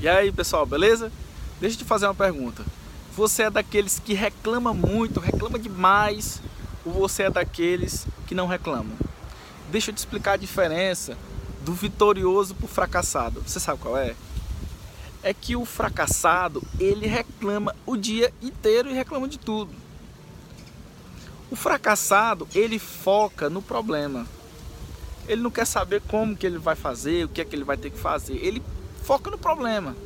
E aí pessoal, beleza? Deixa eu te fazer uma pergunta. Você é daqueles que reclama muito, reclama demais, ou você é daqueles que não reclamam? Deixa eu te explicar a diferença do vitorioso para o fracassado. Você sabe qual é? É que o fracassado, ele reclama o dia inteiro e reclama de tudo. O fracassado, ele foca no problema. Ele não quer saber como que ele vai fazer, o que é que ele vai ter que fazer. Ele foca no problema.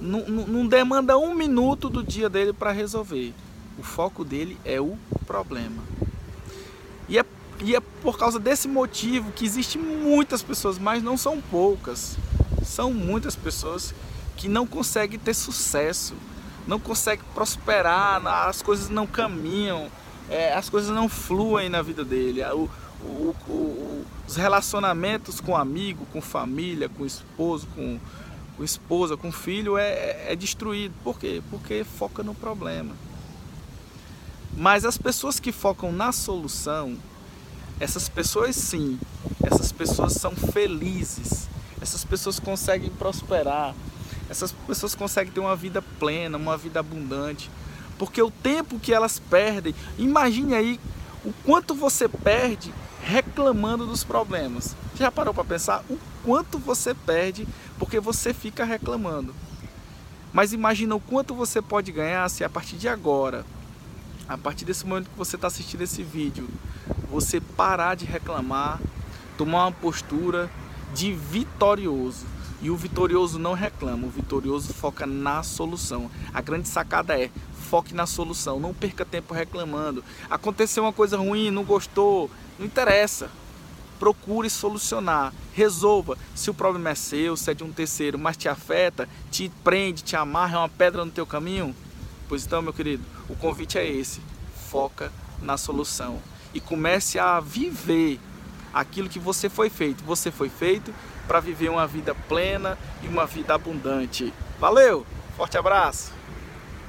Não, não, não demanda um minuto do dia dele para resolver. O foco dele é o problema. E é, e é por causa desse motivo que existem muitas pessoas, mas não são poucas. São muitas pessoas que não conseguem ter sucesso, não conseguem prosperar, as coisas não caminham, é, as coisas não fluem na vida dele. O, o, o, os relacionamentos com amigo, com família, com esposo, com, com esposa, com filho é, é destruído. Por quê? Porque foca no problema. Mas as pessoas que focam na solução, essas pessoas sim, essas pessoas são felizes, essas pessoas conseguem prosperar, essas pessoas conseguem ter uma vida plena, uma vida abundante. Porque o tempo que elas perdem, imagine aí o quanto você perde reclamando dos problemas. Já parou para pensar o quanto você perde porque você fica reclamando? Mas imagina o quanto você pode ganhar se a partir de agora, a partir desse momento que você está assistindo esse vídeo, você parar de reclamar, tomar uma postura de vitorioso. E o vitorioso não reclama, o vitorioso foca na solução. A grande sacada é foque na solução, não perca tempo reclamando. Aconteceu uma coisa ruim, não gostou, não interessa. Procure solucionar, resolva. Se o problema é seu, se é de um terceiro, mas te afeta, te prende, te amarra, é uma pedra no teu caminho, pois então, meu querido, o convite é esse. Foca na solução e comece a viver aquilo que você foi feito. Você foi feito para viver uma vida plena e uma vida abundante. Valeu! Forte abraço!